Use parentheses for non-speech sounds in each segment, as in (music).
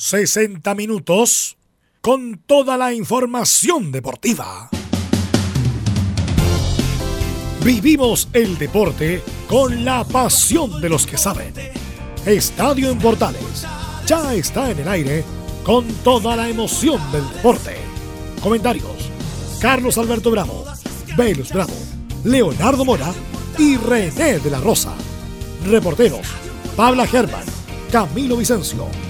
60 minutos con toda la información deportiva. Vivimos el deporte con la pasión de los que saben. Estadio en Portales ya está en el aire con toda la emoción del deporte. Comentarios: Carlos Alberto Bravo, Velus Bravo, Leonardo Mora y René de la Rosa. Reporteros: Pabla Germán, Camilo Vicencio.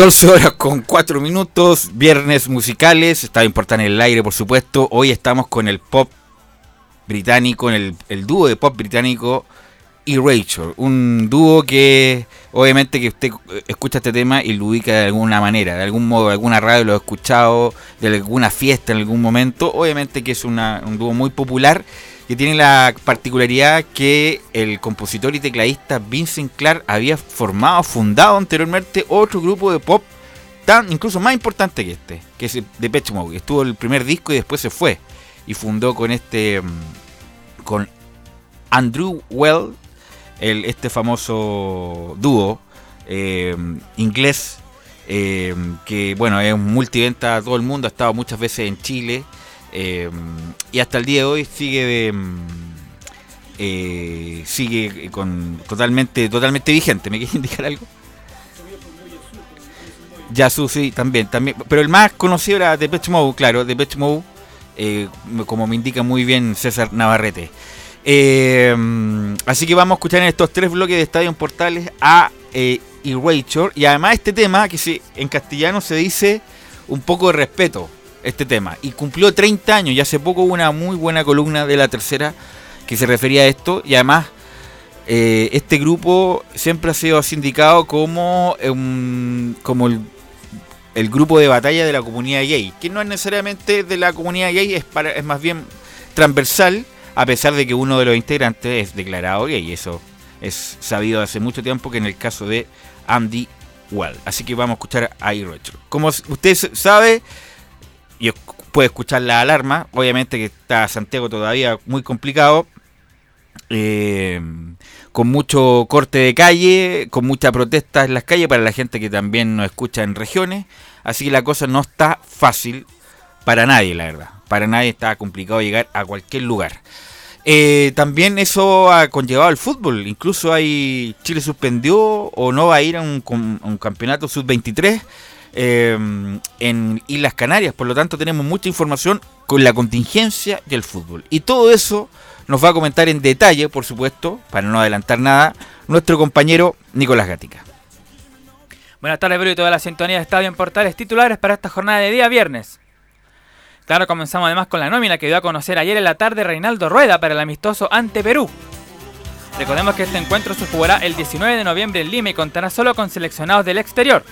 14 horas con 4 minutos, viernes musicales, está importante en el aire por supuesto. Hoy estamos con el pop británico, el, el dúo de pop británico y Rachel, un dúo que obviamente que usted escucha este tema y lo ubica de alguna manera, de algún modo, de alguna radio lo ha escuchado, de alguna fiesta en algún momento, obviamente que es un dúo muy popular que tiene la particularidad que el compositor y tecladista Vincent Clark había formado, fundado anteriormente otro grupo de pop tan incluso más importante que este, que es Depeche Mode, estuvo el primer disco y después se fue y fundó con este mm, con Andrew Well, el, este famoso dúo eh, inglés eh, que bueno es un multiventa a todo el mundo, ha estado muchas veces en Chile Em, y hasta el día de hoy sigue em, eh, sigue con totalmente totalmente vigente. ¿Me quieres indicar algo? Yasu sí, también, también. Pero el más conocido era Depeche Mode, claro, Depeche Mode, eh, como me indica muy bien César Navarrete. Em, así que vamos a escuchar en estos tres bloques de Estadio Portales a eh, Erasure. Y además este tema, que en castellano se dice un poco de respeto este tema. Y cumplió 30 años y hace poco hubo una muy buena columna de la tercera que se refería a esto. Y además, eh, este grupo siempre ha sido sindicado como, como el, grupo de batalla de la comunidad gay. Que no es necesariamente de la comunidad gay, es, para, es más bien transversal, a pesar de que uno de los integrantes es declarado gay. Eso es sabido hace mucho tiempo que en el caso de Andy Well. Así que vamos a escuchar a Retro. Como usted sabe, y puede escuchar la alarma. Obviamente que está Santiago todavía muy complicado. Eh, con mucho corte de calle, con mucha protesta en las calles para la gente que también nos escucha en regiones. Así que la cosa no está fácil para nadie, la verdad. Para nadie está complicado llegar a cualquier lugar. Eh, también eso ha conllevado al fútbol. Incluso hay Chile suspendió o no va a ir a un, campeonato sub-23 Em, en Islas Canarias. Por lo tanto, tenemos mucha información con la contingencia y el fútbol. Y todo eso nos va a comentar en detalle, por supuesto, para no adelantar nada, nuestro compañero Nicolás Gatica. Buenas tardes, Bruno, y toda la sintonía de Estadio en Portales titulares para esta jornada de día viernes. Claro, comenzamos además con la nómina que dio a conocer ayer en la tarde Reinaldo Rueda para el amistoso ante Perú. Recordemos que este encuentro se jugará el 19 de noviembre en Lima y contará solo con seleccionados del exterior.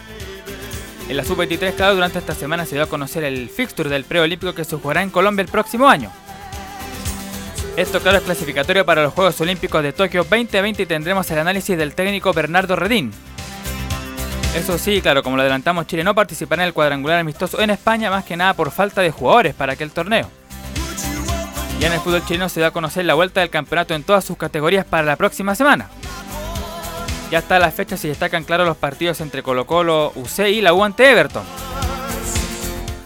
En la Sub-23, claro, durante esta semana se dio a conocer el fixture del preolímpico que se jugará en Colombia el próximo año. Esto, claro, es clasificatorio para los Juegos Olímpicos de Tokio 2020 y tendremos el análisis del técnico Bernardo Redín. Eso sí, claro, como lo adelantamos, Chile no participará en el cuadrangular amistoso en España, más que nada por falta de jugadores para aquel torneo. Ya en el fútbol chileno se da a conocer la vuelta del campeonato en todas sus categorías para la próxima semana. Ya está la fecha y destacan claro los partidos entre Colo Colo, UC y la U ante Everton.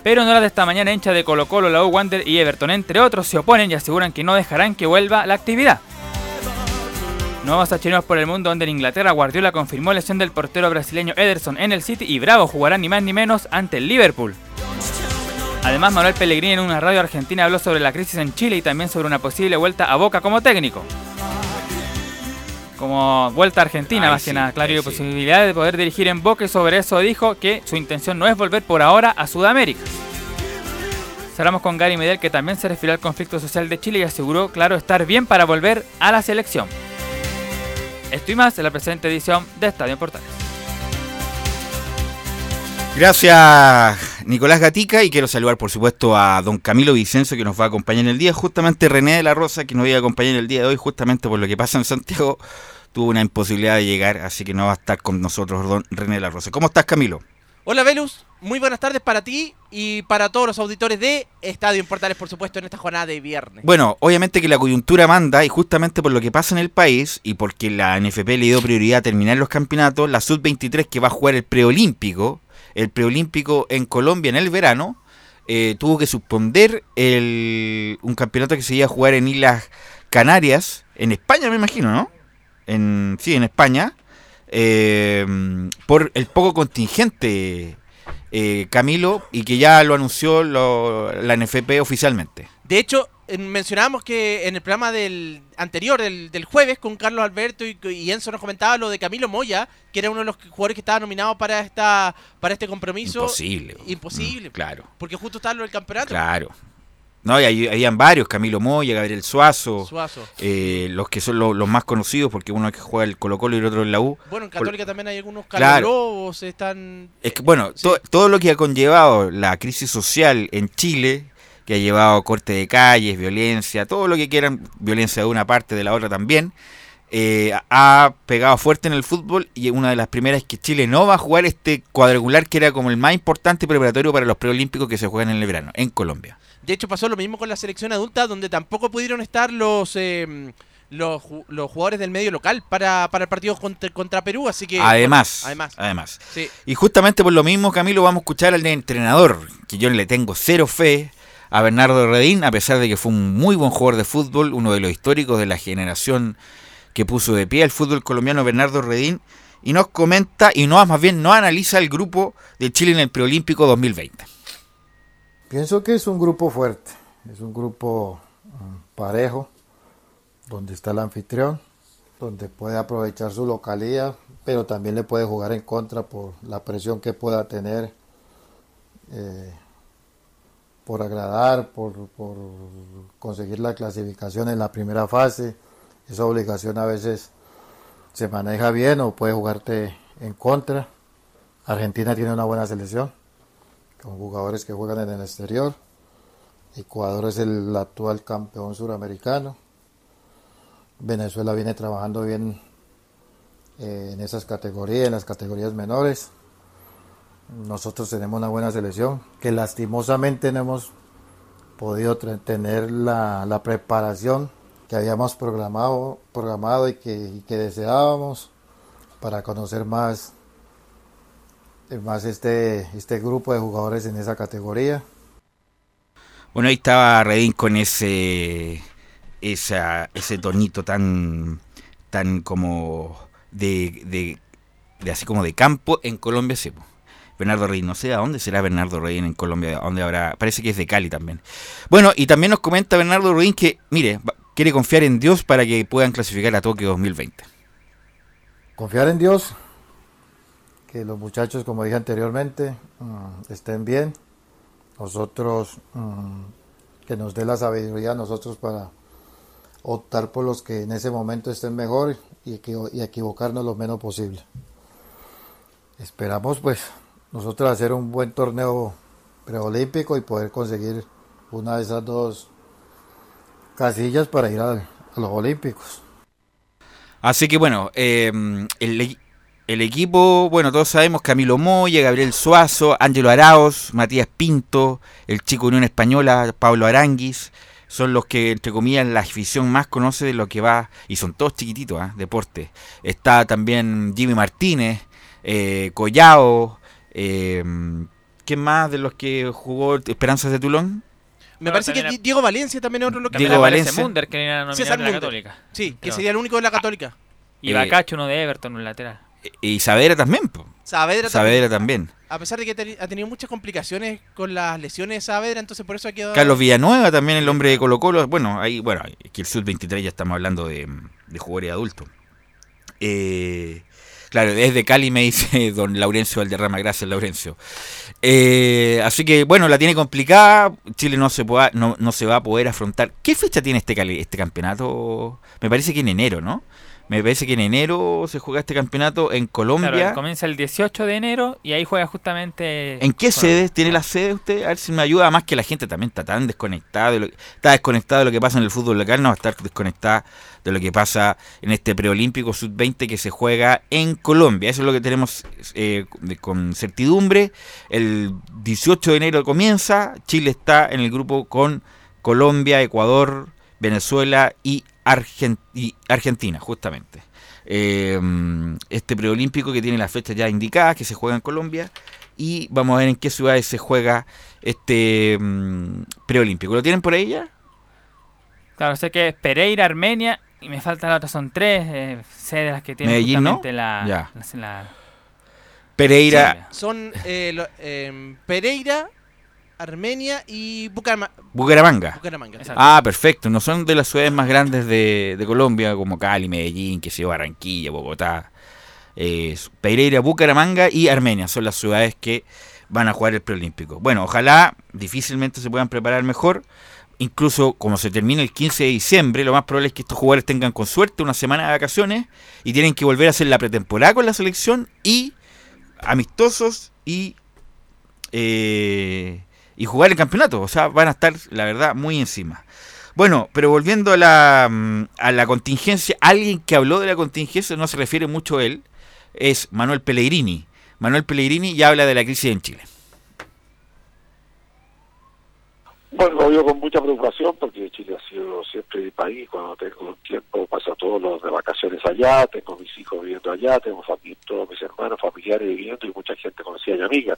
Pero en horas de esta mañana hincha de Colo Colo, la U Wander y Everton, entre otros, se oponen y aseguran que no dejarán que vuelva la actividad. Nuevos chinos por el mundo donde en Inglaterra Guardiola confirmó lesión del portero brasileño Ederson en el City y Bravo jugará ni más ni menos ante el Liverpool. Además, Manuel Pellegrini en una radio argentina habló sobre la crisis en Chile y también sobre una posible vuelta a Boca como técnico. Como vuelta a Argentina, más que nada, claro, y posibilidad de poder dirigir en Boca y sobre eso dijo que su intención no es volver por ahora a Sudamérica. Cerramos con Gary Medel que también se refirió al conflicto social de Chile y aseguró, claro, estar bien para volver a la selección. Esto y más en la presente edición de Estadio Portales. Gracias, Nicolás Gatica, y quiero saludar, por supuesto, a don Camilo Vicencio, que nos va a acompañar en el día. Justamente René de la Rosa, que nos va a acompañar en el día de hoy, justamente por lo que pasa en Santiago, tuvo una imposibilidad de llegar, así que no va a estar con nosotros don René de la Rosa. ¿Cómo estás, Camilo? Hola, Velus. Muy buenas tardes para ti y para todos los auditores de Estadio en por supuesto, en esta jornada de viernes. Bueno, obviamente que la coyuntura manda y justamente por lo que pasa en el país y porque la NFP le dio prioridad a terminar los campeonatos, la Sub-23 que va a jugar el preolímpico, el preolímpico en Colombia en el verano, eh, tuvo que suspender el, un campeonato que se iba a jugar en Islas Canarias, en España me imagino, ¿no? En, sí, en España, eh, por el poco contingente eh, Camilo y que ya lo anunció la NFP oficialmente. De hecho, mencionábamos que en el programa del anterior, del, jueves, con Carlos Alberto y, Enzo nos comentaba lo de Camilo Moya, que era uno de los jugadores que estaba nominado para esta para este compromiso. Imposible. Imposible. Mm, claro. Porque justo estaba lo del campeonato. Claro. No, y habían varios, Camilo Moya, Gabriel Suazo, eh, los que son los más conocidos, porque uno es que juega el Colo Colo y el otro en la U. Bueno, en Católica también hay algunos claro. están... Es que, bueno, todo lo que ha conllevado la crisis social en Chile, que ha llevado corte de calles, violencia, todo lo que quieran, violencia de una parte, de la otra también, eh, ha pegado fuerte en el fútbol y una de las primeras es que Chile no va a jugar este cuadrangular que era como el más importante preparatorio para los preolímpicos que se juegan en el verano, en Colombia. De hecho, pasó lo mismo con la selección adulta, donde tampoco pudieron estar los eh, los, jugadores del medio local para, el partido contra, Perú, así que... Además, además. además. Y justamente por lo mismo, Camilo, vamos a escuchar al entrenador, que yo le tengo cero fe, a Bernardo Redín, a pesar de que fue un muy buen jugador de fútbol, uno de los históricos de la generación que puso de pie el fútbol colombiano, Bernardo Redín, y nos comenta, y no más bien no analiza el grupo de Chile en el preolímpico 2020. Pienso que es un grupo fuerte, es un grupo um, parejo, donde está el anfitrión, donde puede aprovechar su localidad, pero también le puede jugar en contra por la presión que pueda tener, eh, por agradar, por, por conseguir la clasificación en la primera fase. Esa obligación a veces se maneja bien o puede jugarte en contra. Argentina tiene una buena selección con jugadores que juegan en el exterior. Ecuador es el actual campeón suramericano. Venezuela viene trabajando bien eh, en esas categorías, en las categorías menores. Nosotros tenemos una buena selección que lastimosamente no hemos podido tener la, preparación que habíamos programado, programado y que, y que deseábamos para conocer más más este, este grupo de jugadores en esa categoría. Bueno, ahí estaba Redín con ese, esa, ese tonito tan, tan como de, de, así como de campo en Colombia, sí. Bernardo Redín, no sé a dónde será Bernardo Redín en Colombia, dónde habrá, parece que es de Cali también. Bueno, y también nos comenta Bernardo Redín que, mire, quiere confiar en Dios para que puedan clasificar a Tokio 2020. Confiar en Dios, que los muchachos, como dije anteriormente, mm, estén bien. Nosotros, mm, que nos dé la sabiduría a nosotros para optar por los que en ese momento estén mejor y, equivocarnos lo menos posible. Esperamos pues nosotros hacer un buen torneo preolímpico y poder conseguir una de esas dos casillas para ir a, los Olímpicos. Así que bueno, em, el, el, equipo, bueno, todos sabemos Camilo Moya, Gabriel Suazo, Ángelo Araos, Matías Pinto, el chico Unión Española, Pablo Aranguis, son los que, entre comillas, la afición más conoce de lo que va, y son todos chiquititos, ¿eh? deporte. Está también Jimmy Martínez, eh, Collao, eh, ¿quién más de los que jugó Esperanzas de Tulón? Me parece que Diego Valencia también es otro lo que Diego Valencia. Munder, que era nominado de la Católica. Sí, que sería el único de la Católica. Y eh, Bacacho, uno de Everton, un lateral. Y Saavedra también. Saavedra, también. A pesar de que ha tenido muchas complicaciones con las lesiones de Saavedra, entonces por eso ha quedado... Carlos Villanueva también, el hombre de Colo Colo. Bueno, ahí, bueno, aquí el Sud-23 ya estamos hablando de, de jugadores adultos. Eh, Claro, desde Cali me dice (laughs) don Laurencio Valderrama, gracias Laurencio. Eh, así que bueno, la tiene complicada, Chile no se, pueda, no, no se va a poder afrontar. ¿Qué fecha tiene este, este campeonato? Me parece que en enero, ¿no? Me parece que en enero se juega este campeonato en Colombia. Claro, comienza el 18 de enero y ahí juega justamente. ¿En qué sede? ¿Tiene la sede usted? A ver si me ayuda. Más que la gente también está tan desconectada. está desconectada de lo que pasa en el fútbol local, no va a estar desconectada de lo que pasa en este preolímpico sub-20 que se juega en Colombia. Eso es lo que tenemos eh, con certidumbre. El 18 de enero comienza. Chile está en el grupo con Colombia, Ecuador, Venezuela y y Argentina, justamente. Eh, este preolímpico que tiene las fechas ya indicadas, que se juega en Colombia, y vamos a ver en qué ciudades se juega este mm, preolímpico. ¿Lo tienen por ahí ya? Claro, sé que es Pereira, Armenia, y me faltan las otras, son tres eh, sedes las que tiene Medellín, ¿no? la, Pereira. son eh, em, Pereira, Armenia y Bucaramanga. Ah, perfecto. No son de las ciudades más grandes de, Colombia, como Cali, Medellín, que sea Barranquilla, Bogotá. Eh, Pereira, Bucaramanga y Armenia son las ciudades que van a jugar el preolímpico. Bueno, ojalá difícilmente se puedan preparar mejor. Incluso como se termina el 15 de diciembre, lo más probable es que estos jugadores tengan con suerte una semana de vacaciones y tienen que volver a hacer la pretemporada con la selección y amistosos y eh, y jugar el campeonato. O sea, van a estar, la verdad, muy encima. Bueno, pero volviendo a la, mm, a la contingencia, alguien que habló de la contingencia, no se refiere mucho a él, es Manuel Pellegrini. Manuel Pellegrini ya habla de la crisis en Chile. Bueno, lo veo con mucha preocupación porque Chile ha sido siempre mi país. Cuando tengo tiempo paso todos los de vacaciones allá, tengo mis hijos viviendo allá, tengo todos mis hermanos, familiares viviendo y mucha gente conocida y amiga.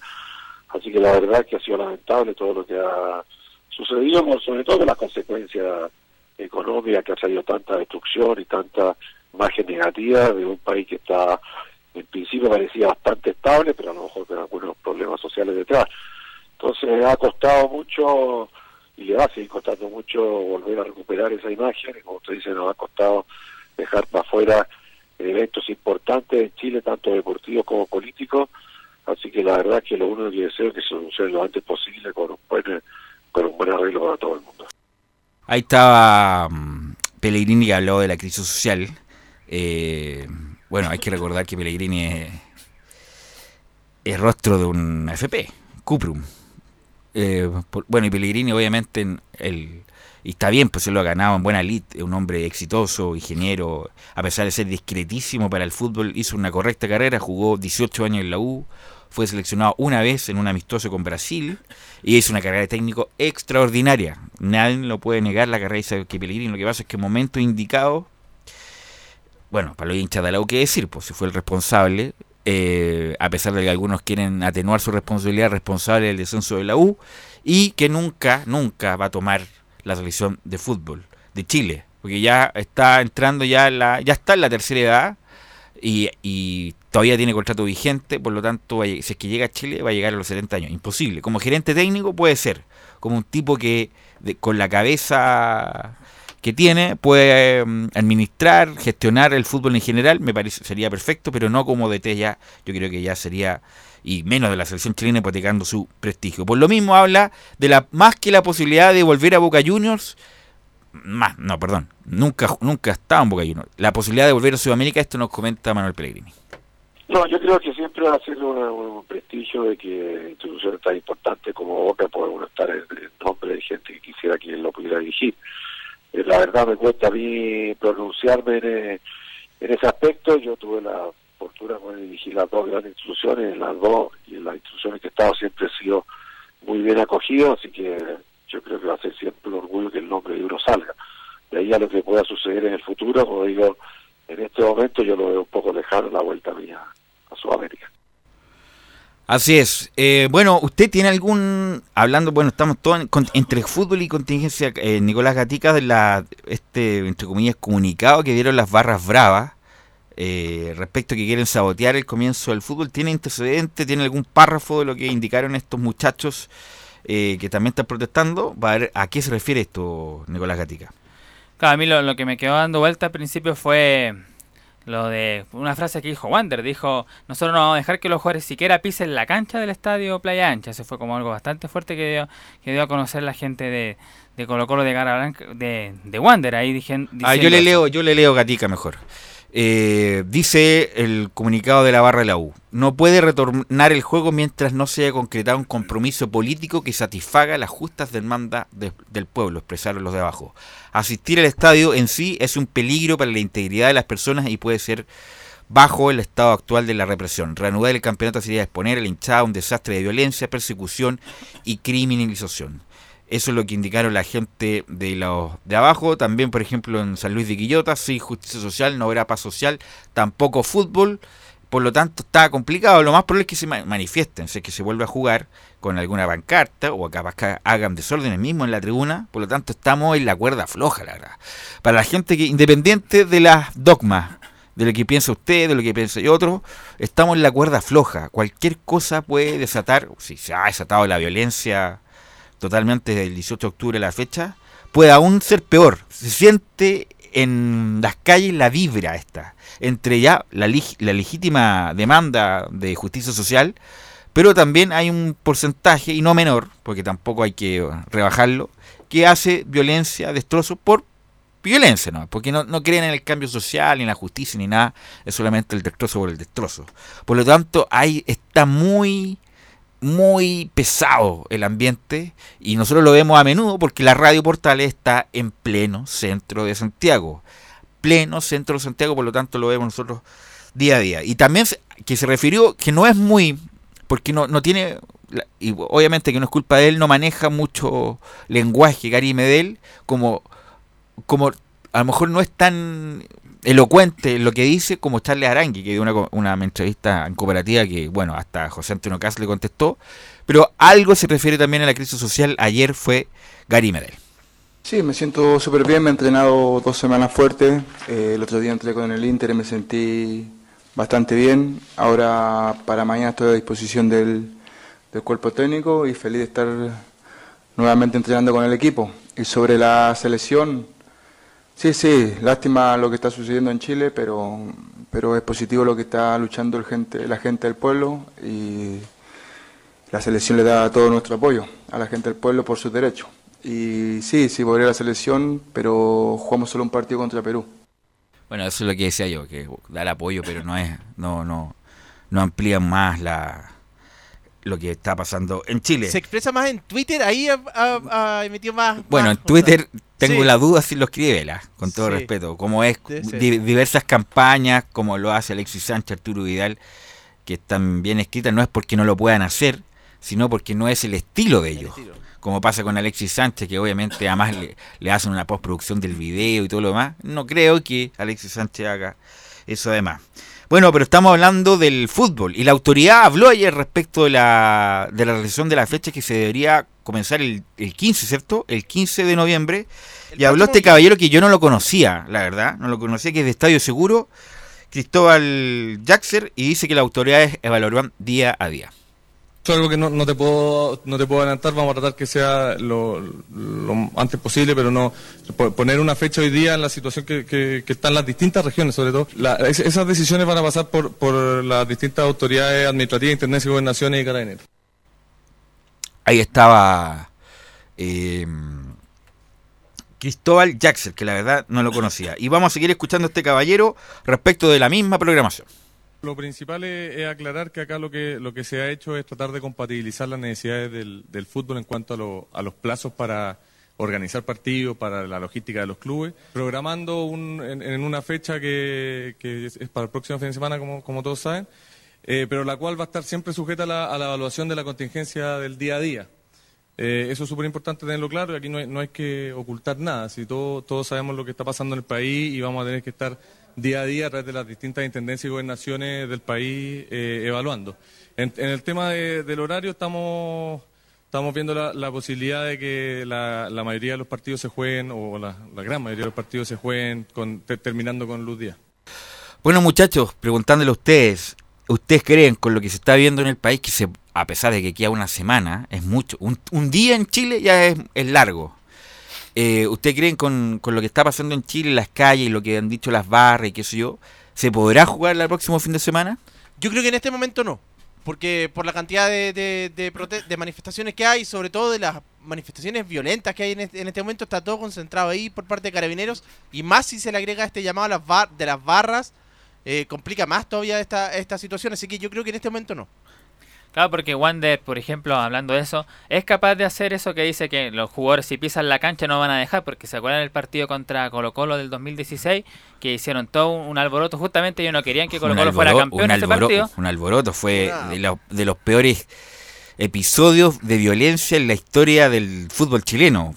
Así que la verdad que ha sido lamentable todo lo que ha sucedido, sobre todo las consecuencias económicas que ha salido tanta destrucción y tanta imagen negativa de un país que está en principio parecía bastante estable, pero a lo mejor con algunos problemas sociales detrás. Entonces ha costado mucho y le va a seguir costando mucho volver a recuperar esa imagen como usted dice nos ha costado dejar para afuera eventos importantes en Chile, tanto deportivos como políticos, Así que la verdad es que lo único que deseo es que se solucione lo antes posible con un buen, con un buen arreglo para todo el mundo. Ahí estaba um, Pellegrini que habló de la crisis social. Eh, bueno, hay que recordar que Pellegrini es, es rostro de un FP, Cuprum. Eh, bueno, y Pellegrini obviamente el, y está bien, pues se lo ha ganado en buena elite, un hombre exitoso, ingeniero, a pesar de ser discretísimo para el fútbol, hizo una correcta carrera, jugó 18 años en la U, fue seleccionado una vez en un amistoso con Brasil y hizo una carrera de técnico extraordinaria. Nadie lo puede negar la carrera de que Pellegrini. Lo que pasa es que en momento indicado, bueno, para los hinchas de la U, ¿qué decir? Pues si fue el responsable, eh, a pesar de que algunos quieren atenuar su responsabilidad responsable del descenso de la U, y que nunca, nunca va a tomar la selección de fútbol de Chile, porque ya está entrando ya la, ya está en la tercera edad y, y todavía tiene contrato vigente, por lo tanto, si es que llega a Chile, va a llegar a los 70 años. Imposible. Como gerente técnico puede ser, como un tipo que con la cabeza que tiene, puede mm, administrar, gestionar el fútbol en general, me parece sería perfecto, pero no como DT ya, yo creo que ya sería y menos de la selección chilena hipotecando su prestigio. Por lo mismo habla de la más que la posibilidad de volver a Boca Juniors, más, no, perdón, nunca nunca estaba en Boca Juniors. La posibilidad de volver a Sudamérica, esto nos comenta Manuel Pellegrini. No, yo creo que siempre va a ser un, prestigio de que instituciones tan importantes como Boca puedan estar en, nombre de gente que quisiera que lo pudiera dirigir. Eh, la verdad me cuesta a mí pronunciarme en, ese aspecto. Yo tuve la fortuna de dirigir las dos grandes instituciones, las dos y en las instituciones que he estado siempre he sido muy bien acogido, así que yo creo que va a ser siempre un orgullo que el nombre de uno salga. De ahí a lo que pueda suceder en el futuro, como digo, en este momento yo lo veo un poco lejano la vuelta mía a Sudamérica. Así es. Eh, bueno, ¿usted tiene algún, hablando, bueno, estamos todos entre fútbol y contingencia, eh, Nicolás Gatica, de la, este, entre comillas, comunicado que dieron las barras bravas eh, respecto a que quieren sabotear el comienzo del fútbol, ¿tiene antecedente, tiene algún párrafo de lo que indicaron estos muchachos que también están protestando? ¿A, ¿A qué se refiere esto, Nicolás Gatica? Claro, a mí lo, lo que me quedó dando vuelta al principio fue lo de una frase que dijo Wander, dijo, nosotros no vamos a dejar que los jugadores siquiera pisen la cancha del estadio Playa Ancha. Eso fue como algo bastante fuerte que dio, que dio a conocer la gente de, de Colo Colo de Gara Blanca, de, de Wander, ahí dije, Ah, yo le leo, yo le leo Gatica mejor. Eh, dice el comunicado de la barra de la U, no puede retornar el juego mientras no se haya concretado un compromiso político que satisfaga las justas demandas del pueblo, expresaron los de abajo. Asistir al estadio en sí es un peligro para la integridad de las personas y puede ser bajo el estado actual de la represión. Reanudar el campeonato sería exponer el hinchado a un desastre de violencia, persecución y criminalización. Eso es lo que indicaron la gente de los de abajo. También, por ejemplo, en San Luis de Quillota, sí, justicia social, no habrá paz social, tampoco fútbol. Por lo tanto, está complicado. Lo más probable es que se manifiesten, es que se vuelva a jugar con alguna pancarta o capaz que hagan desórdenes mismo en la tribuna. Por lo tanto, estamos en la cuerda floja, la verdad. Para la gente que, independiente de las dogmas, de lo que piensa usted, de lo que piensa y otro, estamos en la cuerda floja. Cualquier cosa puede desatar, si se ha desatado la violencia totalmente del 18 de octubre la fecha, puede aún ser peor. Se siente en las calles la vibra esta, entre ya la, la legítima demanda de justicia social, pero también hay un porcentaje, y no menor, porque tampoco hay que rebajarlo, que hace violencia, destrozo por violencia, ¿no? Porque no, no, creen en el cambio social, ni en la justicia, ni nada, es solamente el destrozo por el destrozo. Por lo tanto, ahí está muy muy pesado el ambiente y nosotros lo vemos a menudo porque la radio Portales está en pleno centro de Santiago. Pleno centro de Santiago, por lo tanto lo vemos nosotros día a día. Y también que se refirió que no es muy, porque no, no tiene, y obviamente que no es culpa de él, no maneja mucho lenguaje Gary Medel como, como a lo mejor no es tan elocuente lo que dice como Charles Arangui, que dio una, una entrevista en cooperativa que, bueno, hasta José Antonio Cas le contestó, pero algo se refiere también a la crisis social, ayer fue Gary Medel. Sí, me siento súper bien, me he entrenado dos semanas fuertes, eh, el otro día entré con el Inter y me sentí bastante bien, ahora para mañana estoy a disposición del, del cuerpo técnico y feliz de estar nuevamente entrenando con el equipo. Y sobre la selección, Sí, sí, lástima lo que está sucediendo en Chile, pero, pero es positivo lo que está luchando el gente, la gente del pueblo y la selección le da todo nuestro apoyo a la gente del pueblo por sus derechos. Y sí, sí, volveré a la selección, pero jugamos solo un partido contra Perú. Bueno, eso es lo que decía yo, que da el apoyo, pero no es, no, no, no amplía más la, lo que está pasando en Chile. Se expresa más en Twitter, ahí ha, emitido más. Bueno, en Twitter tengo la duda si lo escribe Vela, con todo respeto. Como es diversas campañas, como lo hace Alexis Sánchez, Arturo Vidal, que están bien escritas, no es porque no lo puedan hacer, sino porque no es el estilo de ellos. Como pasa con Alexis Sánchez, que obviamente además le, le hacen una postproducción del video y todo lo demás. No creo que Alexis Sánchez haga eso además. Bueno, pero estamos hablando del fútbol y la autoridad habló ayer respecto de la, de la realización de la fecha que se debería comenzar el, el 15, ¿cierto? El 15 de noviembre. y habló este caballero que yo no lo conocía, la verdad, no lo conocía, que es de Estadio Seguro, Cristóbal Jaxer, y dice que las autoridades evaluarán día a día. Eso es algo que no, no, te puedo no te puedo adelantar, vamos a tratar que sea lo, lo antes posible, pero no poner una fecha hoy día en la situación que, que, que están las distintas regiones, sobre todo. La, esas decisiones van a pasar por, por las distintas autoridades administrativas, intendencias, gobernaciones y carabineros. Ahí estaba eh, Cristóbal Jackson, que la verdad no lo conocía. Y vamos a seguir escuchando a este caballero respecto de la misma programación. Lo principal es, aclarar que acá lo que, lo que se ha hecho es tratar de compatibilizar las necesidades del, del fútbol en cuanto a, lo, a, los plazos para organizar partidos, para la logística de los clubes, programando un, en, una fecha que, que, es para el próximo fin de semana, como, como todos saben, eh, pero la cual va a estar siempre sujeta a la, a la evaluación de la contingencia del día a día. Eh, eso es súper importante tenerlo claro y aquí no hay, no hay que ocultar nada. Si todo, todos sabemos lo que está pasando en el país y vamos a tener que estar día a día a través de las distintas intendencias y gobernaciones del país eh, evaluando. En, en, el tema de, del horario estamos, estamos viendo la, la posibilidad de que la, la, mayoría de los partidos se jueguen, o la, gran mayoría de los partidos se jueguen con, terminando con luz día. Bueno muchachos, preguntándole a ustedes, ¿ustedes creen con lo que se está viendo en el país que se, a pesar de que queda una semana, es mucho, un, un día en Chile ya es, es largo? Eh, ¿Usted creen con, con, lo que está pasando en Chile, en las calles, y lo que han dicho las barras y qué sé yo, ¿se podrá jugar el próximo fin de semana? Yo creo que en este momento no, porque por la cantidad de, de, manifestaciones que hay, sobre todo de las manifestaciones violentas que hay en este, en este, momento, está todo concentrado ahí por parte de carabineros, y más si se le agrega este llamado a las bar de las barras, eh, complica más todavía esta, esta situación, así que yo creo que en este momento no. Claro, porque Wander, por ejemplo, hablando de eso, es capaz de hacer eso que dice que los jugadores si pisan la cancha no van a dejar, porque se acuerdan el partido contra Colo Colo del 2016, que hicieron todo un alboroto, justamente ellos no querían que Colo Colo fuera campeón en ese partido. Un alboroto, fue de, lo, de los peores episodios de violencia en la historia del fútbol chileno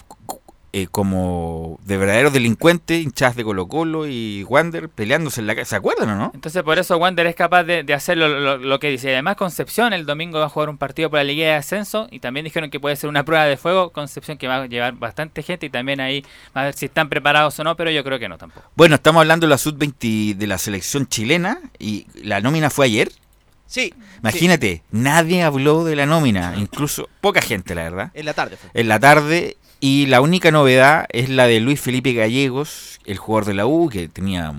eh, como de verdaderos delincuentes, hinchas de Colo Colo y Wander peleándose en la calle. ¿Se acuerdan o no? Entonces por eso Wander es capaz de, de hacer lo, lo, lo, que dice. Además Concepción el domingo va a jugar un partido por la Liga de Ascenso y también dijeron que puede ser una prueba de fuego. Concepción que va a llevar bastante gente y también ahí va a ver si están preparados o no, pero yo creo que no tampoco. Bueno, estamos hablando de la sub-20 de la selección chilena y la nómina fue ayer. Sí. Imagínate, sí. nadie habló de la nómina, incluso poca gente, la verdad. En la tarde fue. En la tarde y la única novedad es la de Luis Felipe Gallegos, el jugador de la U, que tenía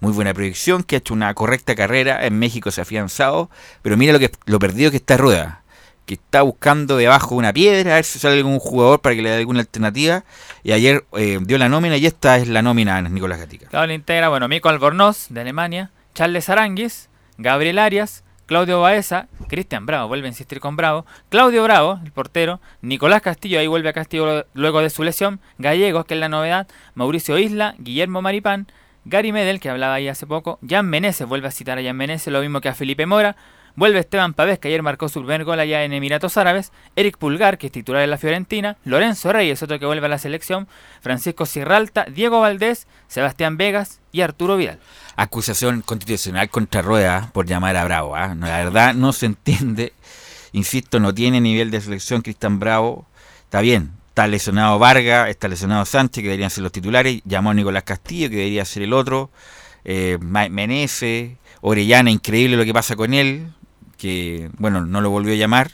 muy buena proyección, que ha hecho una correcta carrera, en México se ha afianzado, pero mira lo que lo perdido que está Rueda, que está buscando debajo de una piedra, a ver si sale algún jugador para que le dé alguna alternativa, y ayer eh, dio la nómina, y esta es la nómina de Nicolás Gatica. Claro, integra, bueno, Mico Albornoz, de Alemania, Charles Aranguis, Gabriel Arias, Claudio Baeza, Cristian Bravo, vuelve a insistir con Bravo, Claudio Bravo, el portero, Nicolás Castillo, ahí vuelve a Castillo luego de su lesión, Gallegos, que es la novedad, Mauricio Isla, Guillermo Maripán, Gary Medel, que hablaba ahí hace poco, Jan Meneses, vuelve a citar a Jan Meneses, lo mismo que a Felipe Mora, vuelve Esteban Pavés, que ayer marcó su primer gol allá en Emiratos Árabes, Eric Pulgar, que es titular de la Fiorentina, Lorenzo Reyes, otro que vuelve a la selección, Francisco Sierralta, Diego Valdés, Sebastián Vegas y Arturo Vidal acusación constitucional contra Rueda por llamar a Bravo. ¿eh? La verdad no se entiende. Insisto, no tiene nivel de selección Cristian Bravo. Está bien, está lesionado Vargas, está lesionado Sánchez, que deberían ser los titulares. Llamó a Nicolás Castillo, que debería ser el otro. Eh, Menezes, Orellana, increíble lo que pasa con él. Que, bueno, no lo volvió a llamar.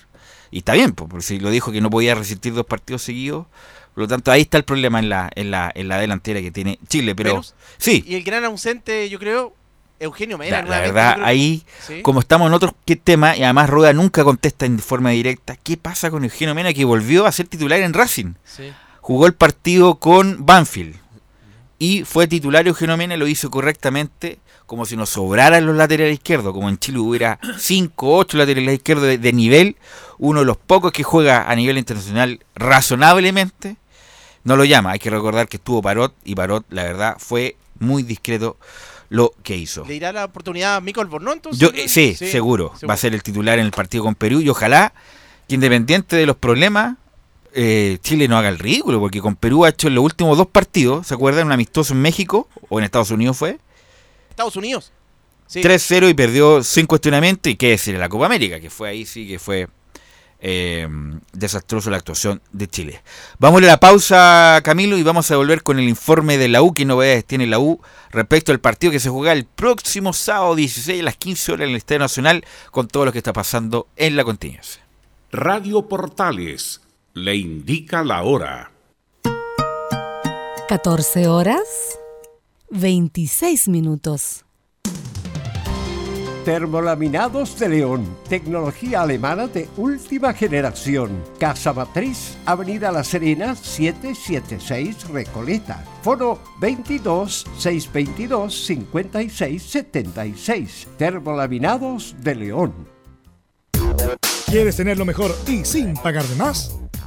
Y está bien, porque si lo dijo que no podía resistir dos partidos seguidos. Por lo tanto, ahí está el problema en la, en la, en la delantera que tiene Chile. Pero, pero sí. Y el gran ausente, yo creo, Eugenio Mena. La, la verdad, ahí, ¿Sí? como estamos en otros temas, y además Rueda nunca contesta en forma directa, ¿qué pasa con Eugenio Mena que volvió a ser titular en Racing? Sí. Jugó el partido con Banfield y fue titular Eugenio Mena, lo hizo correctamente, como si nos sobraran los laterales izquierdos, como en Chile hubiera 5 8 laterales izquierdos de, de nivel, uno de los pocos que juega a nivel internacional razonablemente no lo llama. Hay que recordar que estuvo Parot y Parot, la verdad, fue muy discreto lo que hizo. ¿Le irá la oportunidad a Michael Bornón entonces? Yo, eh, sí, sí, seguro. seguro. Va a ser el titular en el partido con Perú y ojalá que independiente de los problemas, eh, Chile no haga el ridículo, porque con Perú ha hecho en los últimos dos partidos, ¿se acuerdan? Un amistoso en México o en Estados Unidos fue. Estados Unidos. Sí. 3-0 y perdió sin cuestionamiento. Y qué decir, en la Copa América, que fue ahí sí que fue eh, desastroso la actuación de Chile. Vamos a la pausa, Camilo, y vamos a volver con el informe de la U, que novedades tiene la U respecto al partido que se juega el próximo sábado 16 a las 15 horas en el Estadio Nacional, con todo lo que está pasando en la contingencia. Radio Portales le indica la hora. 14 horas 26 minutos. Termolaminados de León, tecnología alemana de última generación. Casa Matriz, Avenida La Serena, 776 Recoleta. Foro 22 622 56 76. Termolaminados de León. ¿Quieres tener lo mejor y sin pagar de más?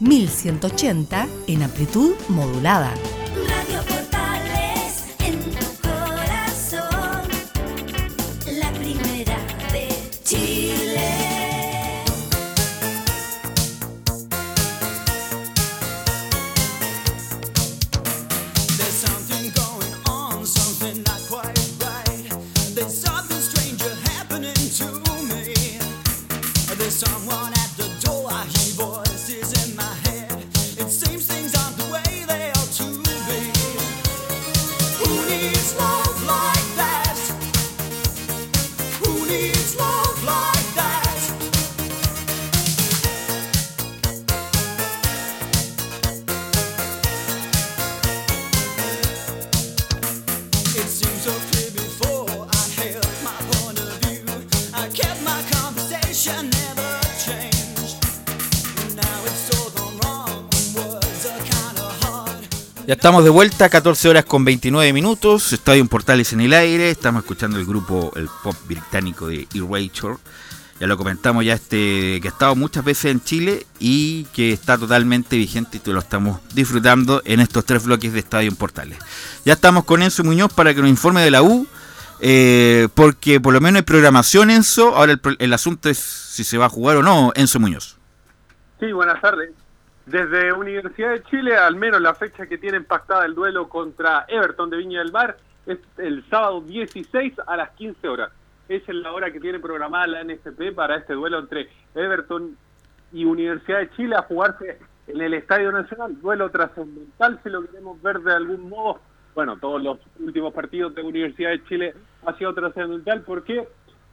1180 en amplitud modulada. Estamos de vuelta, 14 horas con 29 minutos. Estadio Portales en el aire. Estamos escuchando el grupo, el pop británico de Erasure. Ya lo comentamos ya este que ha estado muchas veces en Chile y que está totalmente vigente y lo estamos disfrutando en estos tres bloques de Estadio Portales. Ya estamos con Enzo Muñoz para que nos informe de la U, eh, porque por lo menos hay programación, Enzo. Ahora el, el asunto es si se va a jugar o no, Enzo Muñoz. Sí, buenas tardes. Desde Universidad de Chile, al menos la fecha que tienen pactada el duelo contra Everton de Viña del Mar es el sábado 16 a las 15 horas. Esa es la hora que tiene programada la NFP para este duelo entre Everton y Universidad de Chile a jugarse en el Estadio Nacional. Duelo trascendental, si lo queremos ver de algún modo. Bueno, todos los últimos partidos de Universidad de Chile ha sido trascendental. ¿Por qué?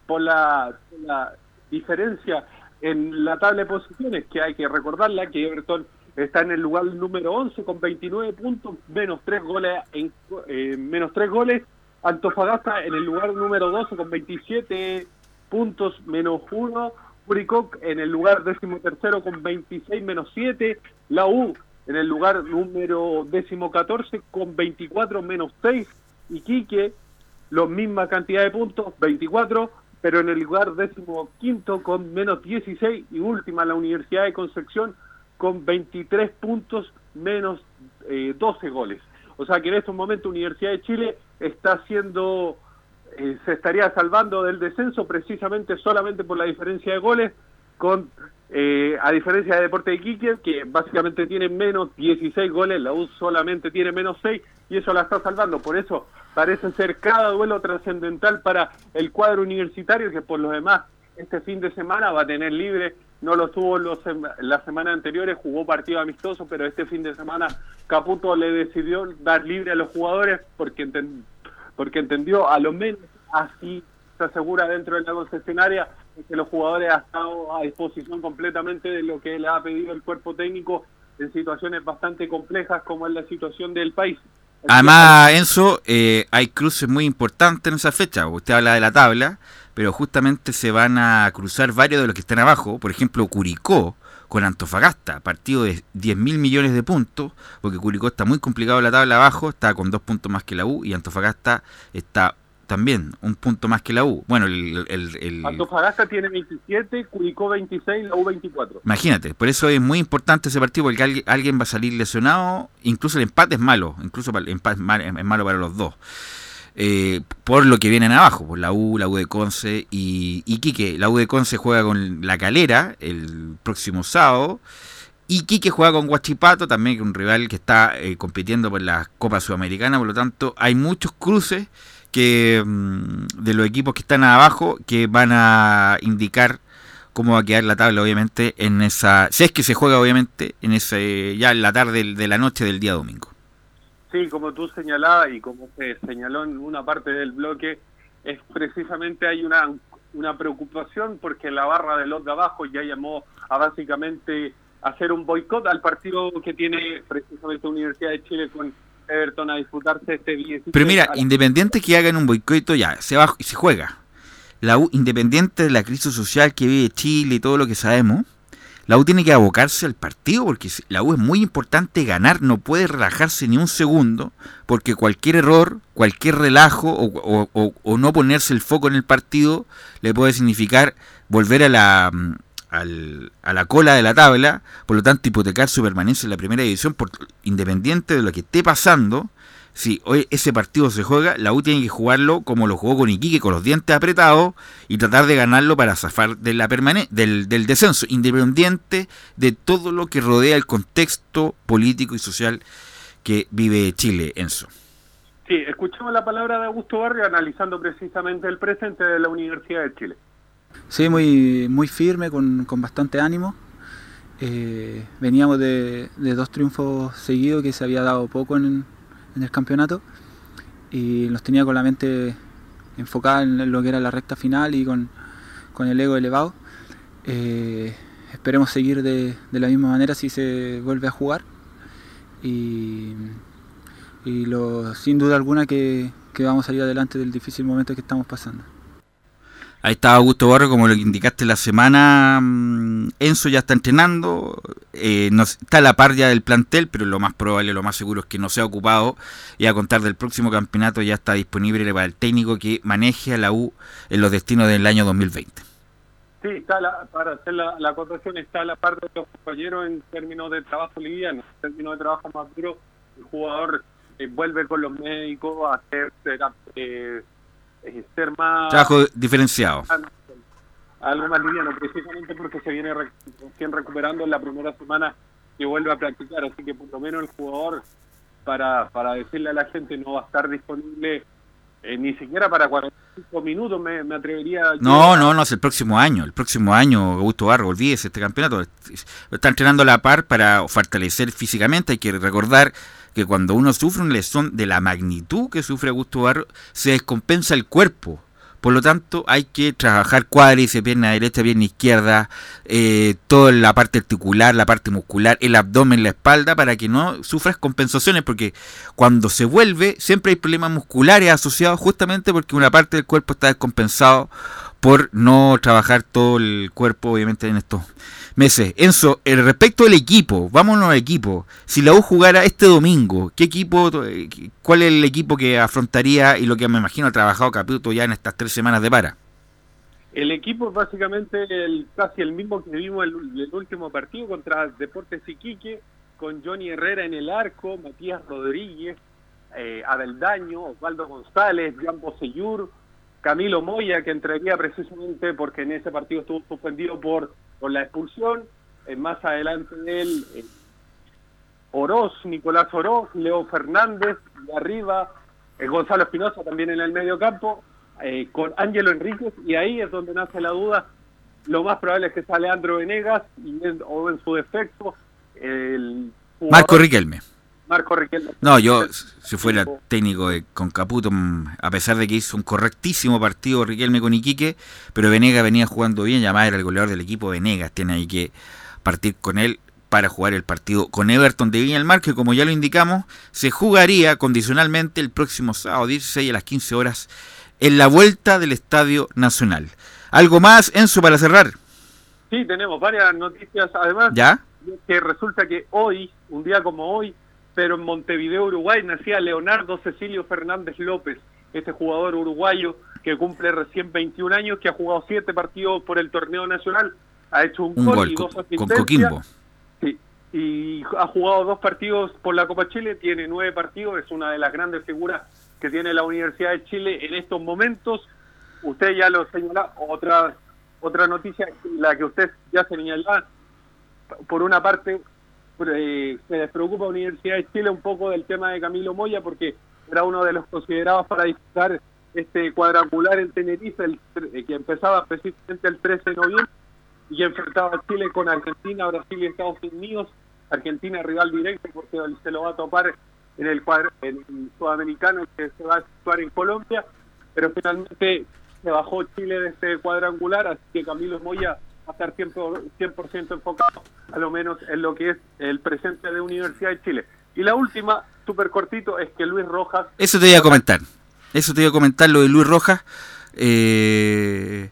Por la, la diferencia en la tabla de posiciones, que hay que recordarla, que Everton está en el lugar número 11 con 29 puntos, menos 3 goles, en, eh, menos 3 goles. Antofagasta en el lugar número 12 con 27 puntos, menos 1. Uricoc en el lugar décimo tercero con 26 menos 7. La U en el lugar número décimo 14 con 24 menos 6. Iquique, la misma cantidad de puntos, 24, pero en el lugar décimo quinto con menos 16 y última la Universidad de Concepción con 23 puntos menos eh, 12 goles. O sea que en estos momentos Universidad de Chile está haciendo, eh, se estaría salvando del descenso precisamente solamente por la diferencia de goles, con eh, a diferencia de Deporte de Iquique, que básicamente tiene menos 16 goles, la U solamente tiene menos 6 y eso la está salvando. Por eso parece ser cada duelo trascendental para el cuadro universitario, que por lo demás este fin de semana va a tener libre. No lo tuvo los, sem- las semanas anteriores, jugó partido amistoso, pero este fin de semana Caputo le decidió dar libre a los jugadores porque porque entendió a lo menos así se asegura dentro de la concesionaria que los jugadores han estado a disposición completamente de lo que le ha pedido el cuerpo técnico en situaciones bastante complejas como es la situación del país. Además, Enzo, eh, hay cruces muy importantes en esa fecha. Usted habla de la tabla, pero justamente se van a cruzar varios de los que están abajo. Por ejemplo, Curicó con Antofagasta, partido de 10 mil millones de puntos, porque Curicó está muy complicado en la tabla abajo, está con dos puntos más que la U, y Antofagasta está también un punto más que la U. Bueno, el, el- el- Antofagasta tiene 27, Curicó 26, la U 24. imagínate, por eso es muy importante ese partido, porque alguien, alguien va a salir lesionado, incluso el empate es malo, incluso el empate es mal- es malo para los dos. Eh, por lo que vienen abajo, por la U, la U de Conce y Iquique. La U de Conce juega con la Calera el próximo sábado. Iquique juega con Guachipato, también un rival que está eh, compitiendo por la Copa Sudamericana, por lo tanto hay muchos cruces que mm, de los equipos que están abajo que van a indicar cómo va a quedar la tabla obviamente en esa, si es que se juega obviamente en ese ya en la tarde de la noche del día domingo. Sí, como tú señalabas y como se señaló en una parte del bloque, es precisamente hay una, una preocupación porque la barra de los de abajo ya llamó a básicamente hacer un boicot al partido que tiene precisamente Universidad de Chile con Everton a disputarse este 16. Pero mira, independiente que hagan un boicot, ya, se va y se juega. La U, independiente de la crisis social que vive Chile y todo lo que sabemos, la U tiene que abocarse al partido porque la U es muy importante ganar, no puede relajarse ni un segundo, porque cualquier error, cualquier relajo o, o- o- o no ponerse el foco en el partido le puede significar volver a la, mm, al- a la cola de la tabla, por lo tanto hipotecar su permanencia en la primera división, por, independiente de lo que esté pasando. Si hoy ese partido se juega, la U tiene que jugarlo como lo jugó con Iquique, con los dientes apretados, y tratar de ganarlo para zafar del, del descenso, independiente de todo lo que rodea el contexto político y social que vive Chile, Enzo. Sí, escuchamos la palabra de Augusto Barrio analizando precisamente el presente de la Universidad de Chile. Sí, muy, muy firme, con, con bastante ánimo. Eh, veníamos de, de dos triunfos seguidos que se había dado poco en, en el campeonato y nos tenía con la mente enfocada en lo que era la recta final y con, con el ego elevado. Eh, esperemos seguir de, de la misma manera si se vuelve a jugar y, y lo, sin duda alguna que, que vamos a salir adelante del difícil momento que estamos pasando. Ahí está Augusto Barrio, como lo indicaste la semana. mm, Enzo ya está entrenando, eh, está la par ya del plantel, pero lo más probable, lo más seguro es que no sea ocupado. Y a contar del próximo campeonato ya está disponible para el técnico que maneje a la U en los destinos del año 2020. Sí, está la- para hacer la, la está la parte de los compañeros en términos de trabajo liviano, en términos de trabajo más duro, el jugador eh, vuelve con los médicos a hacer eh, ser más Trabajo diferenciado. algo más liviano, precisamente porque se viene re- recién recuperando en la primera semana que vuelve a practicar, así que por lo menos el jugador para, para decirle a la gente no va a estar disponible eh, ni siquiera para 45 minutos, me, me atrevería a No, no, no, es el próximo año. El próximo año, Augusto Barro, olvídese este campeonato. Está entrenando a la par para fortalecer físicamente. Hay que recordar que cuando uno sufre una lesión de la magnitud que sufre Augusto Barro, se descompensa el cuerpo. Por lo tanto, hay que trabajar cuádriceps, pierna derecha, pierna izquierda, eh, toda la parte articular, la parte muscular, el abdomen, la espalda, para que no sufras compensaciones, porque cuando se vuelve, siempre hay problemas musculares asociados justamente porque una parte del cuerpo está descompensado por no trabajar todo el cuerpo, obviamente, en estos meses. Enzo, el respecto del equipo, vámonos al equipo. Si la U jugara este domingo, ¿qué equipo, eh, cuál es el equipo que afrontaría y lo que me imagino ha trabajado Caputo ya en estas tres semanas de para? El equipo es básicamente el, casi el mismo que vimos el, el último partido contra Deportes Iquique, con Johnny Herrera en el arco, Matías Rodríguez, eh, Abeldaño, Osvaldo González, Jan Bosellur, Camilo Moya, que entraría precisamente porque en ese partido estuvo suspendido por, la expulsión. Eh, más adelante de él, eh, Oroz, Nicolás Oroz, Leo Fernández, de arriba, eh, Gonzalo Espinosa también en el medio campo, eh, con Ángelo Enríquez, y ahí es donde nace la duda. Lo más probable es que sea Leandro Venegas, y en- o en su defecto, el Marco Riquelme. Marco Riquelme. No, yo, si fuera técnico de- con Caputo, mm, a pesar de que hizo un correctísimo partido Riquelme con Iquique, pero Venegas venía jugando bien, y además era el goleador del equipo Venegas, tiene ahí que partir con él para jugar el partido con Everton de Viña del Mar, que como ya lo indicamos, se jugaría condicionalmente el próximo sábado 16 a las 15 horas en la vuelta del Estadio Nacional. ¿Algo más, Enzo, para cerrar? Sí, tenemos varias noticias. Además, ¿Ya? que resulta que hoy, un día como hoy, pero en Montevideo, Uruguay, nacía Leonardo Cecilio Fernández López, este jugador uruguayo que cumple recién 21 años, que ha jugado siete partidos por el torneo nacional, ha hecho un, Un gol, y con, dos con asistencias. Coquimbo. Sí, y ha jugado dos partidos por la Copa Chile, tiene nueve partidos, es una de las grandes figuras que tiene la Universidad de Chile en estos momentos. Usted ya lo señala, otra otra noticia, la que usted ya señalaba, por una parte, eh, se les preocupa a Universidad de Chile un poco del tema de Camilo Moya, porque era uno de los considerados para disputar este cuadrangular en Tenerife, el eh, que empezaba precisamente el 13 de noviembre y enfrentaba a Chile con Argentina, Brasil y Estados Unidos. Argentina rival directo porque se lo va a topar en el, cuadro, en el sudamericano que se va a situar en Colombia, pero finalmente se bajó Chile de este cuadrangular, así que Camilo Moya a estar 100%, 100% enfocado a lo menos en lo que es el presente de Universidad de Chile. Y la última, súper cortito, es que Luis Rojas Eso te iba a comentar. Eso te iba a comentar lo de Luis Rojas eh,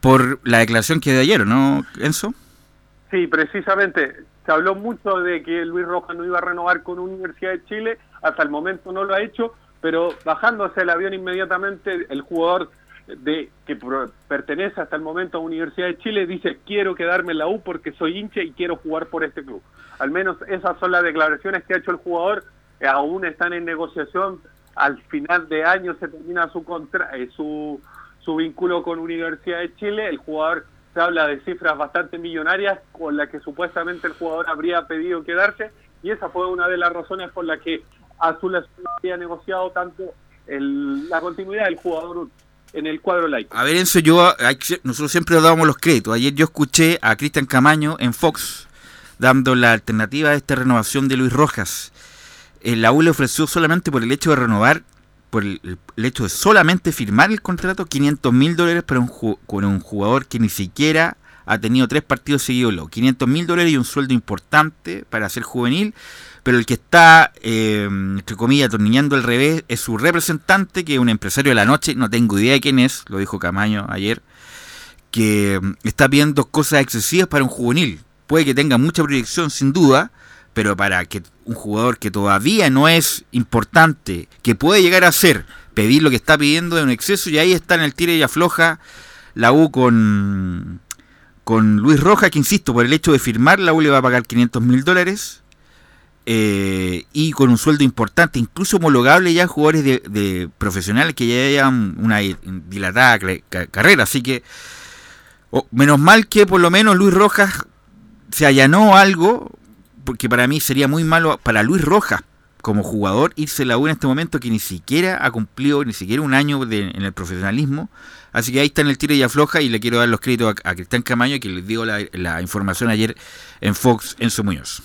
por la declaración que de ayer, ¿no, Enzo? Sí, precisamente. Se habló mucho de que Luis Rojas no iba a renovar con Universidad de Chile. Hasta el momento no lo ha hecho, pero bajándose el avión inmediatamente, el jugador de que pertenece hasta el momento a Universidad de Chile dice quiero quedarme en la U porque soy hincha y quiero jugar por este club. Al menos esas son las declaraciones que ha hecho el jugador. Eh, aún están en negociación. Al final de año se termina su contra eh, su su vínculo con Universidad de Chile. El jugador se habla de cifras bastante millonarias con las que supuestamente el jugador habría pedido quedarse y esa fue una de las razones por las que Azul había negociado tanto el- la continuidad del jugador en el cuadro laico. A ver, Enzo, yo, que- nosotros siempre dábamos los créditos. Ayer yo escuché a Cristian Camaño en Fox dando la alternativa a esta renovación de Luis Rojas. Eh, la U le ofreció solamente por el hecho de renovar, por el, hecho de solamente firmar el contrato, 500 mil dólares para con un jugador que ni siquiera ha tenido tres partidos seguidos. Lo 500 mil dólares y un sueldo importante para ser juvenil, pero el que está, eh, entre comillas, atornillando al revés es su representante, que es un empresario de la noche, no tengo idea de quién es, lo dijo Camaño ayer, que mm, está pidiendo cosas excesivas para un juvenil. Puede que tenga mucha proyección, sin duda, pero para que un jugador que todavía no es importante, que puede llegar a ser, pedir lo que está pidiendo es un exceso, y ahí está en el tire y afloja la U con, con Luis Rojas, que insisto, por el hecho de firmar, la U le va a pagar 500 mil dólares. eh, y con un sueldo importante, incluso homologable ya a jugadores de, de profesionales que ya llevan una dilatada carrera. Así que, oh, menos mal que por lo menos Luis Rojas se allanó algo, porque para mí sería muy malo para Luis Rojas como jugador irse la U en este momento que ni siquiera ha cumplido ni siquiera un año de- en el profesionalismo. Así que ahí está en el tiro y afloja y le quiero dar los créditos a, a Cristian Camaño que les dio la, la información ayer en Fox en su Muñoz.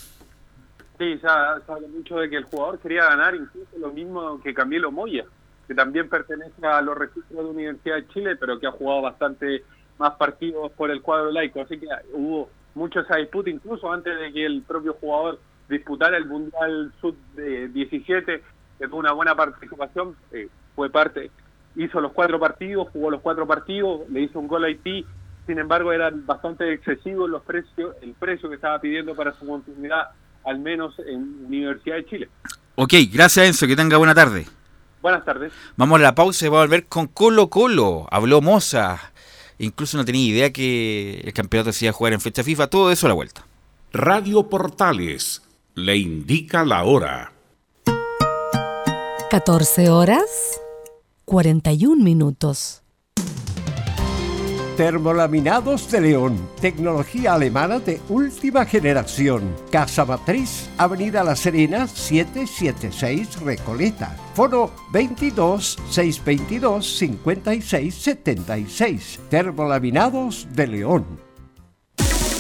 Sí, ha- se habla mucho de que el jugador quería ganar incluso lo mismo que Camilo Moya, que también pertenece a los registros de Universidad de Chile, pero que ha jugado bastante más partidos por el cuadro laico. Así que hubo mucho esa disputa, incluso antes de que el propio jugador disputara el Mundial Sub-17, que tuvo una buena participación, eh, fue parte, hizo los cuatro partidos, jugó los cuatro partidos, le hizo un gol a Haití, sin embargo eran bastante excesivos los precios, el precio que estaba pidiendo para su continuidad, al menos en Universidad de Chile. Ok, gracias Enzo, que tenga buena tarde. Buenas tardes. Vamos a la pausa y vamos a volver con Colo Colo. Habló Moza. Incluso no tenía idea que el campeonato se iba a jugar en fecha FIFA. Todo eso a la vuelta. Radio Portales le indica la hora. 14 horas 41 minutos. Termolaminados de León, tecnología alemana de última generación. Casa Matriz, Avenida La Serena, 776 Recoleta. Foro 22 622 56 76. Termolaminados de León.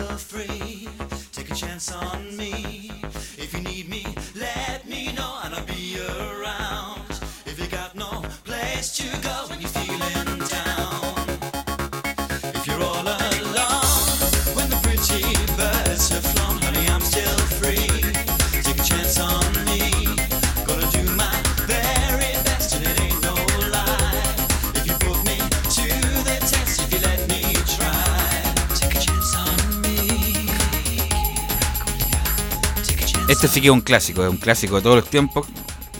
Honey, free. Take a chance on me. Este sí que es un clásico, es un clásico de todos los tiempos,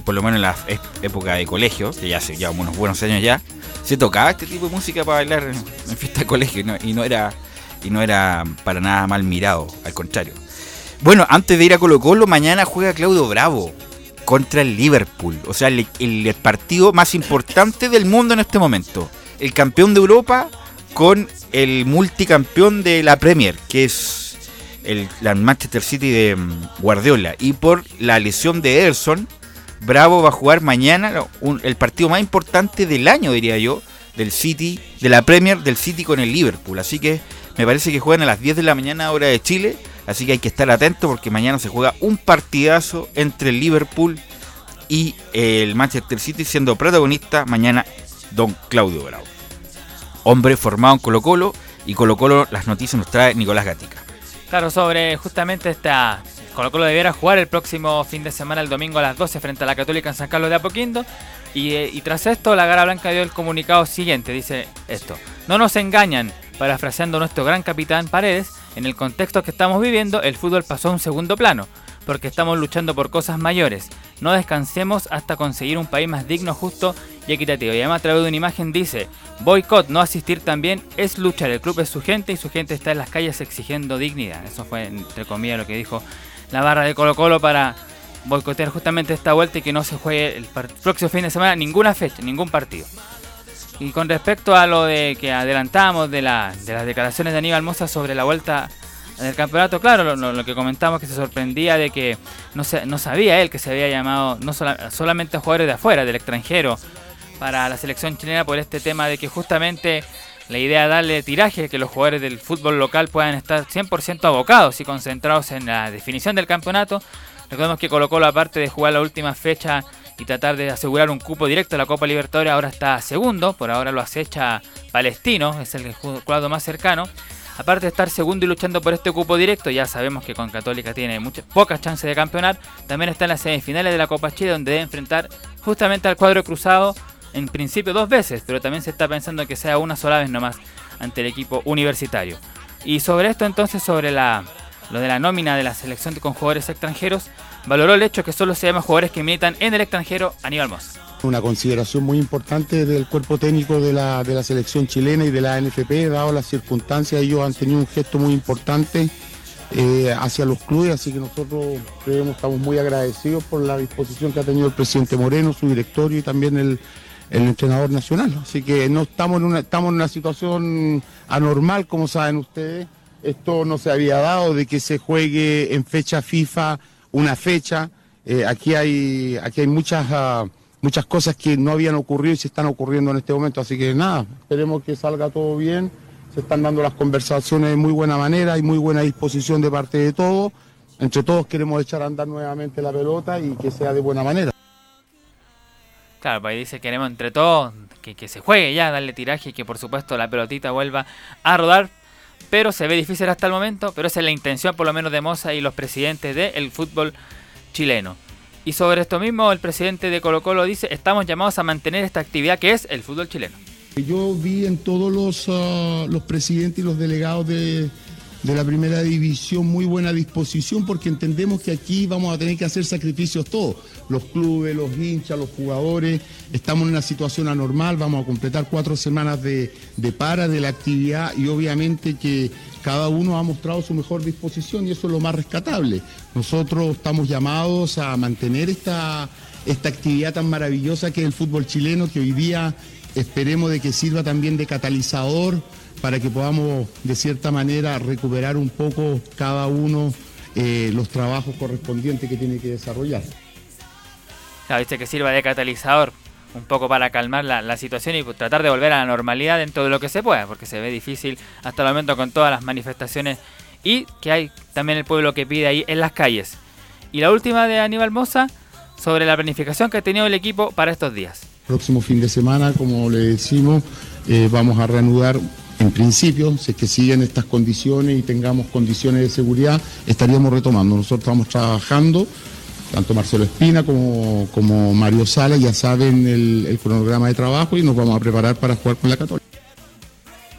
por lo menos en la e- época de colegio, que ya hace ya unos buenos años ya, se tocaba este tipo de música para bailar en, fiesta de colegio y no, era y no era para nada mal mirado, al contrario. Bueno, antes de ir a Colo Colo, mañana juega Claudio Bravo contra el Liverpool, o sea, el partido más importante del mundo en este momento. El campeón de Europa con el multicampeón de la Premier, que es el la Manchester City de mm, Guardiola. Y por la lesión de Ederson, Bravo va a jugar mañana el partido más importante del año, diría yo, del City, de la Premier del City con el Liverpool. Así que me parece que juegan a las 10 de la mañana hora de Chile. Así que hay que estar atento porque mañana se juega un partidazo entre el Liverpool y el Manchester City, siendo protagonista mañana don Claudio Bravo. Hombre formado en Colo Colo y Colo Colo las noticias nos trae Nicolás Gatica. Claro, sobre justamente esta. Colo Colo debiera jugar el próximo fin de semana, el domingo a las 12, frente a la Católica en San Carlos de Apoquindo. Y, eh, y tras esto, la Gara Blanca dio el comunicado siguiente: dice esto. No nos engañan, parafraseando nuestro gran capitán Paredes, en el contexto que estamos viviendo, el fútbol pasó a un segundo plano, porque estamos luchando por cosas mayores. No descansemos hasta conseguir un país más digno, justo y equitativo. Y además, a través de una imagen dice: boicot, no asistir también es luchar. El club es su gente y su gente está en las calles exigiendo dignidad. Eso fue, entre comillas, lo que dijo la barra de Colo Colo para boicotear justamente esta vuelta y que no se juegue el próximo fin de semana ninguna fecha, ningún partido. Y con respecto a lo de que adelantamos de, de las declaraciones de Aníbal Mosa sobre la vuelta del campeonato, claro, lo, que comentamos que se sorprendía de que no, se, no sabía él que se había llamado no sola- solamente a jugadores de afuera, del extranjero, para la selección chilena por este tema de que justamente la idea es darle tiraje, que los jugadores del fútbol local puedan estar 100% abocados y concentrados en la definición del campeonato. Recordemos que Colo Colo, aparte de jugar la última fecha y tratar de asegurar un cupo directo a la Copa Libertadores, ahora está segundo, por ahora lo acecha Palestino, es el cuadro más cercano. Aparte de estar segundo y luchando por este cupo directo, ya sabemos que con Católica tiene muchas pocas chances de campeonar. También está en las semifinales de la Copa Chile, donde debe enfrentar justamente al cuadro cruzado en principio dos veces, pero también se está pensando que sea una sola vez nomás ante el equipo universitario. Y sobre esto entonces, sobre lo de la nómina de la selección con jugadores extranjeros, valoró el hecho que solo se llaman jugadores que militan en el extranjero Aníbal Moss. Una consideración muy importante del cuerpo técnico de la, de la selección chilena y de la NFP, dado las circunstancias, ellos han tenido un gesto muy importante eh, hacia los clubes, así que nosotros creemos, estamos muy agradecidos por la disposición que ha tenido el presidente Moreno, su directorio y también el, el entrenador nacional. Así que no estamos en una, estamos en una situación anormal, como saben ustedes. Esto no se había dado de que se juegue en fecha FIFA una fecha. Eh, aquí hay, aquí hay muchas, ah, muchas cosas que no habían ocurrido y se están ocurriendo en este momento. Así que nada, esperemos que salga todo bien. Se están dando las conversaciones de muy buena manera y muy buena disposición de parte de todos. Entre todos queremos echar a andar nuevamente la pelota y que sea de buena manera. Claro, pues ahí dice queremos entre todos que, que se juegue ya, darle tiraje y que por supuesto la pelotita vuelva a rodar. Pero se ve difícil hasta el momento, pero esa es la intención por lo menos de Moza y los presidentes del fútbol chileno. Y sobre esto mismo, el presidente de Colo Colo dice, estamos llamados a mantener esta actividad que es el fútbol chileno. Yo vi en todos los, ah, los presidentes y los delegados de, de la primera división muy buena disposición porque entendemos que aquí vamos a tener que hacer sacrificios todos. Los clubes, los hinchas, los jugadores, estamos en una situación anormal, vamos a completar cuatro semanas de, de para de la actividad y obviamente que cada uno ha mostrado su mejor disposición y eso es lo más rescatable. Nosotros estamos llamados a mantener esta, esta actividad tan maravillosa que es el fútbol chileno, que hoy día esperemos de que sirva también de catalizador para que podamos de cierta manera recuperar un poco cada uno eh, los trabajos correspondientes que tiene que desarrollar. Claro, que sirva de catalizador un poco para calmar la, situación y tratar de volver a la normalidad dentro de lo que se pueda, porque se ve difícil hasta el momento con todas las manifestaciones y que hay también el pueblo que pide ahí en las calles. Y la última de Aníbal Moza sobre la planificación que ha tenido el equipo para estos días. Próximo fin de semana, como le decimos, eh, vamos a reanudar en principio, si es que siguen estas condiciones y tengamos condiciones de seguridad, estaríamos retomando. Nosotros estamos trabajando, tanto Marcelo Espina como, como Mario Sala ya saben el, el cronograma de trabajo y nos vamos a preparar para jugar con la Católica.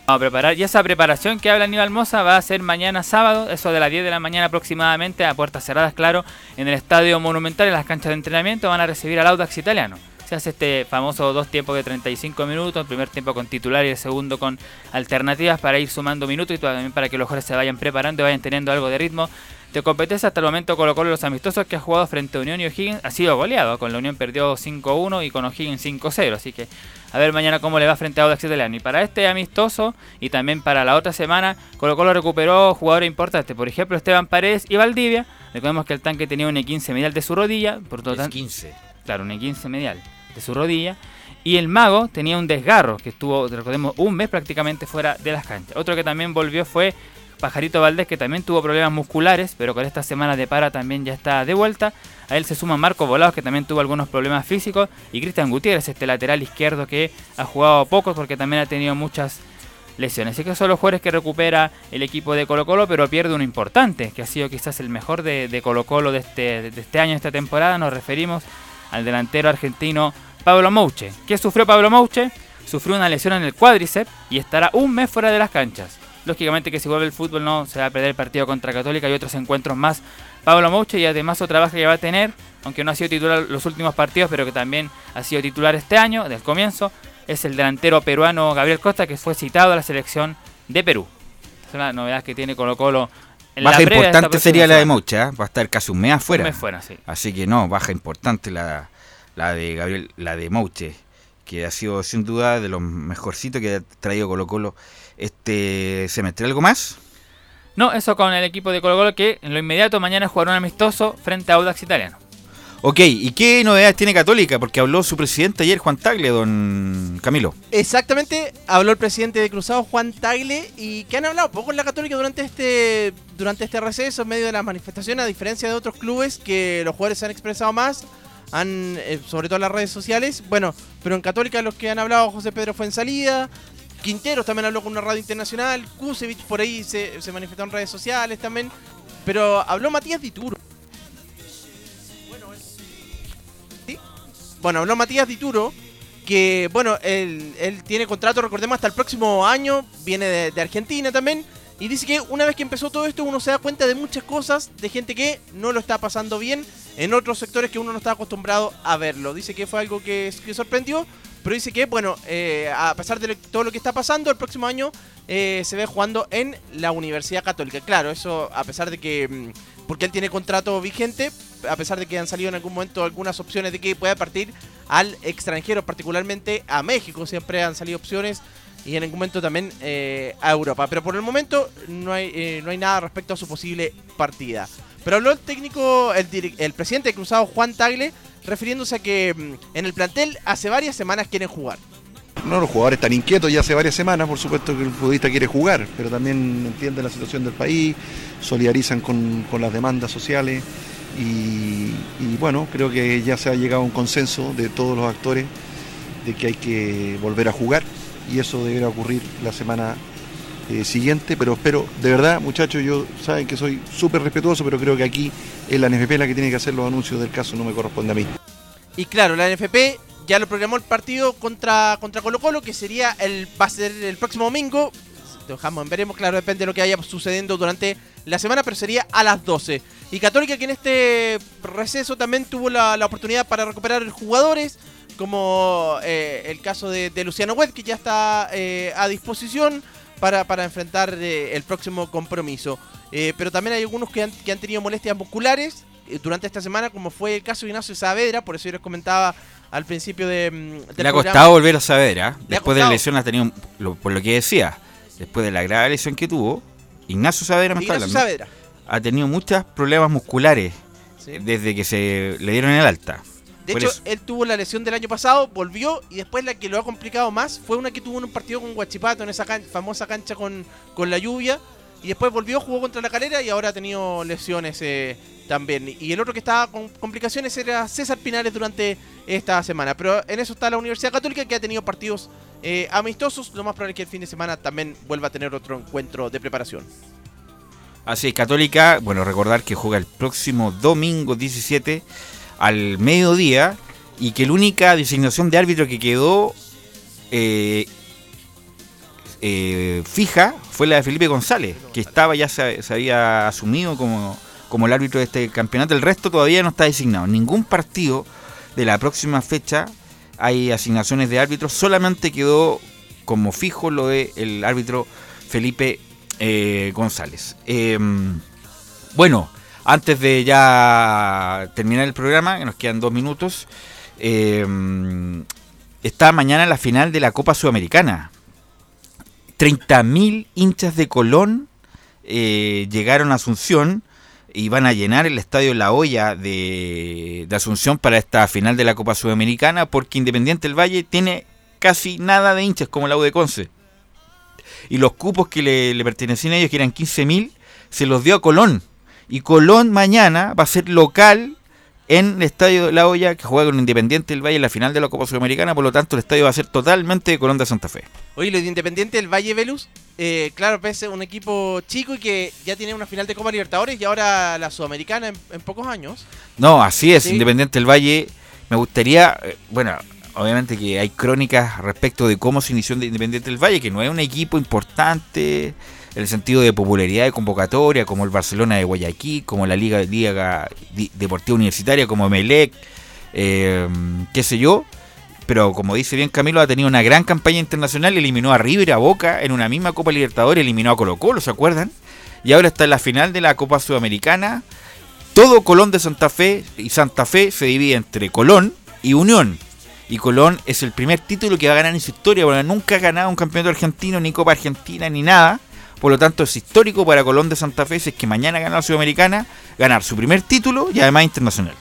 Vamos a preparar. Y esa preparación que habla Aníbal Moza va a ser mañana sábado, eso de las 10 de la mañana aproximadamente, a puertas cerradas, claro, en el Estadio Monumental, en las canchas de entrenamiento, van a recibir al Audax italiano. Se hace este famoso dos tiempos de 35 minutos, el primer tiempo con titular y el segundo con alternativas para ir sumando minutos y también para que los jugadores se vayan preparando y vayan teniendo algo de ritmo de competencia. Hasta el momento Colo Colo los amistosos que ha jugado frente a Unión y O'Higgins ha sido goleado. Con la Unión perdió 5-1 y con O'Higgins 5-0. Así que a ver mañana cómo le va frente a Audax Italiano. Y para este amistoso y también para la otra semana, Colo Colo recuperó jugadores importantes. Por ejemplo, Esteban Paredes y Valdivia. Recordemos que el tanque tenía un E15 medial de su rodilla. Por todo Es tan- 15. Claro, un E15 medial de su rodilla. Y el mago tenía un desgarro que estuvo, recordemos, un mes prácticamente fuera de las canchas. Otro que también volvió fue Pajarito Valdés, que también tuvo problemas musculares, pero con esta semana de para también ya está de vuelta. A él se suma Marco Volados, que también tuvo algunos problemas físicos. Y Cristian Gutiérrez, este lateral izquierdo que ha jugado pocos porque también ha tenido muchas lesiones. Así que son los jugadores que recupera el equipo de Colo Colo, pero pierde uno importante, que ha sido quizás el mejor de, de Colo Colo de este, de este año, de esta temporada. Nos referimos al delantero argentino Pablo Mouche. ¿Qué sufrió Pablo Mouche? Sufrió una lesión en el cuádriceps y estará un mes fuera de las canchas. Lógicamente que si vuelve el fútbol no se va a perder el partido contra Católica y otros encuentros más. Pablo Mouche y además otra baja que va a tener, aunque no ha sido titular los últimos partidos, pero que también ha sido titular este año, del comienzo, es el delantero peruano Gabriel Costa, que fue citado a la selección de Perú. Es una novedad que tiene Colo Colo. en la Baja esta importante sería la de. Mocha, ¿eh? va a estar casi un mes afuera. Un mes fuera, sí. Así que no, baja importante la, la de Gabriel, la de Mouche, que ha sido sin duda de los mejorcitos que ha traído Colo Colo este semestre. ¿Algo más? No, eso con el equipo de Colo Colo que en lo inmediato mañana jugará un amistoso frente a Audax Italiano. Ok, ¿y qué novedades tiene Católica? Porque habló su presidente ayer, Juan Tagle, don Camilo. Exactamente, habló el presidente de Cruzado, Juan Tagle, y que han hablado poco en la Católica durante este durante este receso, en medio de las manifestaciones, a diferencia de otros clubes que los jugadores se han expresado más, han eh, sobre todo en las redes sociales. Bueno, pero en Católica los que han hablado, José Pedro fue en salida, Quinteros también habló con una radio internacional, Kusevich por ahí se, se manifestó en redes sociales también, pero habló Matías Dituro. ¿Sí? Bueno, habló Matías Dituro, que bueno, él, él tiene contrato, recordemos, hasta el próximo año, viene de, de Argentina también, y dice que una vez que empezó todo esto uno se da cuenta de muchas cosas, de gente que no lo está pasando bien en otros sectores que uno no está acostumbrado a verlo. Dice que fue algo que, que sorprendió, pero dice que, bueno, eh, a pesar de todo lo que está pasando, el próximo año eh, se ve jugando en la Universidad Católica. Claro, eso a pesar de que, mm, porque él tiene contrato vigente, a pesar de que han salido en algún momento algunas opciones de que pueda partir al extranjero, particularmente a México, siempre han salido opciones y en algún momento también eh, a Europa. Pero por el momento no hay, no hay nada respecto a su posible partida. Pero habló el técnico, el, el presidente de Cruzado, Juan Tagle, refiriéndose a que mm, en el plantel hace varias semanas quieren jugar. No, los jugadores están inquietos ya hace varias semanas, por supuesto que el futbolista quiere jugar, pero también entiende la situación del país, solidarizan con, con las demandas sociales y, y bueno, creo que ya se ha llegado a un consenso de todos los actores de que hay que volver a jugar y eso deberá ocurrir la semana eh, siguiente, pero espero, de verdad muchachos, yo saben que soy súper respetuoso, pero creo que aquí es la NFP la que tiene que hacer los anuncios del caso, no me corresponde a mí. Y claro, la NFP ya lo programó el partido contra, contra Colo Colo, que sería el, va a ser el próximo domingo. Dejamos, veremos, claro, depende de lo que vaya sucediendo durante la semana, pero sería a las 12. Y Católica que en este receso también tuvo la, la oportunidad para recuperar jugadores, como eh, el caso de, Luciano Webb, que ya está eh, a disposición para, para enfrentar eh, el próximo compromiso. Eh, pero también hay algunos que han, que han tenido molestias musculares eh, durante esta semana, como fue el caso de Ignacio Saavedra, por eso yo les comentaba al principio de, mm, del Le ha programa. costado volver a ha Después de la lesión ha tenido, lo- por lo que decía, después de la grave lesión que tuvo, Ignacio Saavedra me está hablando, Saavedra. ha tenido muchos problemas musculares Sí. desde que se le dieron el alta. De Por hecho, eso. él tuvo la lesión del año pasado, volvió y después la que lo ha complicado más fue una que tuvo en un partido con Guachipato, en esa famosa cancha con, con la lluvia. Y después volvió, jugó contra la calera y ahora ha tenido lesiones eh, también. Y el otro que estaba con complicaciones era César Pinares durante esta semana. Pero en eso está la Universidad Católica que ha tenido partidos eh, amistosos. Lo más probable es que el fin de semana también vuelva a tener otro encuentro de preparación. Así es, Católica, bueno, recordar que juega el próximo domingo 17 al mediodía y que la única designación de árbitro que quedó eh, eh, fija fue la de Felipe González, que estaba ya se, había asumido como, como el árbitro de este campeonato. El resto todavía no está designado. Ningún partido de la próxima fecha hay asignaciones de árbitros, solamente quedó como fijo lo de el árbitro Felipe eh, González. Eh, bueno, antes de ya terminar el programa, que nos quedan dos minutos, eh, está mañana la final de la Copa Sudamericana. 30.000 hinchas de Colón eh, llegaron a Asunción y van a llenar el estadio La Hoya de, de Asunción para esta final de la Copa Sudamericana porque Independiente del Valle tiene casi nada de hinchas como la U de Conce. Y los cupos que le, le pertenecían a ellos, que eran 15.000, se los dio a Colón. Y Colón mañana va a ser local en el estadio de La Hoya que juega con Independiente del Valle en la final de la Copa Sudamericana. Por lo tanto, el estadio va a ser totalmente de Colón de Santa Fe. Oye, lo de Independiente del Valle Velus, eh, claro, pese a un equipo chico y que ya tiene una final de Copa Libertadores y ahora la Sudamericana en, en pocos años. No, así es, Sí. Independiente del Valle. Me gustaría, eh, bueno, obviamente que hay crónicas respecto de cómo se inició Independiente del Valle, que no es un equipo importante el sentido de popularidad de convocatoria, como el Barcelona de Guayaquil, como la Liga, Liga Deportiva Universitaria, como Melec, eh, qué sé yo. Pero como dice bien Camilo, ha tenido una gran campaña internacional, eliminó a River, a Boca en una misma Copa Libertadores, eliminó a Colo Colo, ¿se acuerdan? Y ahora está en la final de la Copa Sudamericana. Todo Colón de Santa Fe y Santa Fe se divide entre Colón y Unión. Y Colón es el primer título que va a ganar en su historia, porque nunca ha ganado un campeonato argentino, ni Copa Argentina, ni nada. Por lo tanto, es histórico para Colón de Santa Fe si es que mañana gana la Sudamericana, ganar su primer título y además internacional.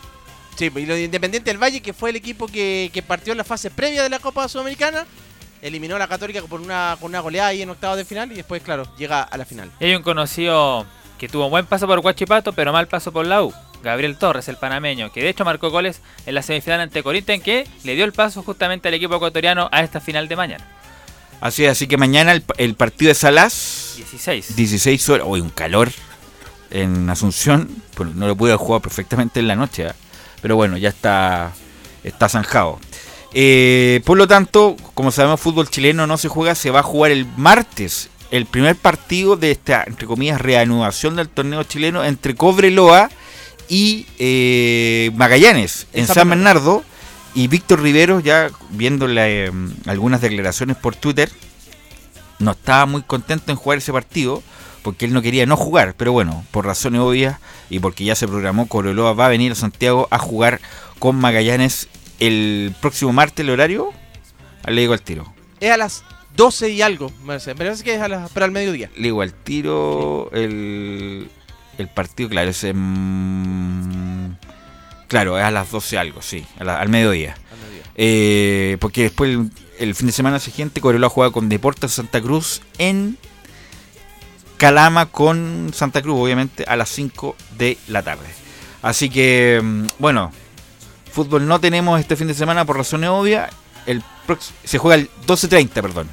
Sí, y lo de Independiente del Valle, que fue el equipo que, que partió en la fase previa de la Copa Sudamericana, eliminó a la Católica por una, con una goleada ahí en octavos de final y después, claro, llega a la final. Y hay un conocido que tuvo buen paso por Huachipato, pero mal paso por la U. Gabriel Torres, el panameño, que de hecho marcó goles en la semifinal ante Corinthians, que le dio el paso justamente al equipo ecuatoriano a esta final de mañana. Así es, así que mañana el, el partido de Salas. 16. 16 horas. Hoy un calor en Asunción. Pues no lo pude jugar perfectamente en la noche. ¿ah? Pero bueno, ya está, está zanjado. Eh, por lo tanto, como sabemos, fútbol chileno no se juega, se va a jugar el martes. El primer partido de esta, entre comillas, reanudación del torneo chileno entre Cobreloa y eh, Magallanes en San Bernardo. Y Víctor Rivero, ya viendo eh, algunas declaraciones por Twitter, no estaba muy contento en jugar ese partido porque él no quería no jugar, pero bueno, por razones obvias y porque ya se programó, Coroloa va a venir a Santiago a jugar con Magallanes el próximo martes, el horario, Ah, le digo al tiro. Es a las 12 y algo, me parece. Me parece que es a las, pero al mediodía. Le digo al tiro el, el partido, claro, es en- Claro, es a las 12 algo, sí, a la- al mediodía. Eh, porque después el, el fin de semana siguiente Coroloa juega con Deportes Santa Cruz en Calama con Santa Cruz, obviamente, a las 5 de la tarde. Así que, mm, bueno, fútbol no tenemos este fin de semana por razones obvias. El se juega el 12.30, perdón.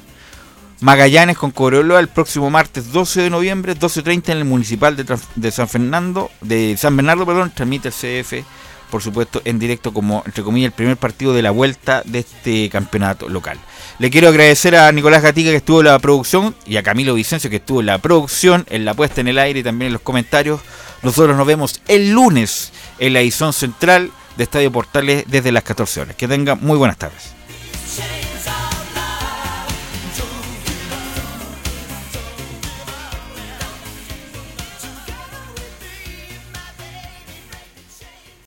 Magallanes con Coroloa el próximo martes 12 de noviembre, 12.30 en el Municipal de San Fernando, de San Bernardo, perdón, transmite el CF, por supuesto, en directo como, entre comillas, el primer partido de la vuelta de este campeonato local. Le quiero agradecer a Nicolás Gatica que estuvo en la producción y a Camilo Vicencio que estuvo en la producción, en la puesta en el aire y también en los comentarios. Nosotros nos vemos el lunes en la edición central de Estadio Portales desde las 14 horas. Que tengan muy buenas tardes.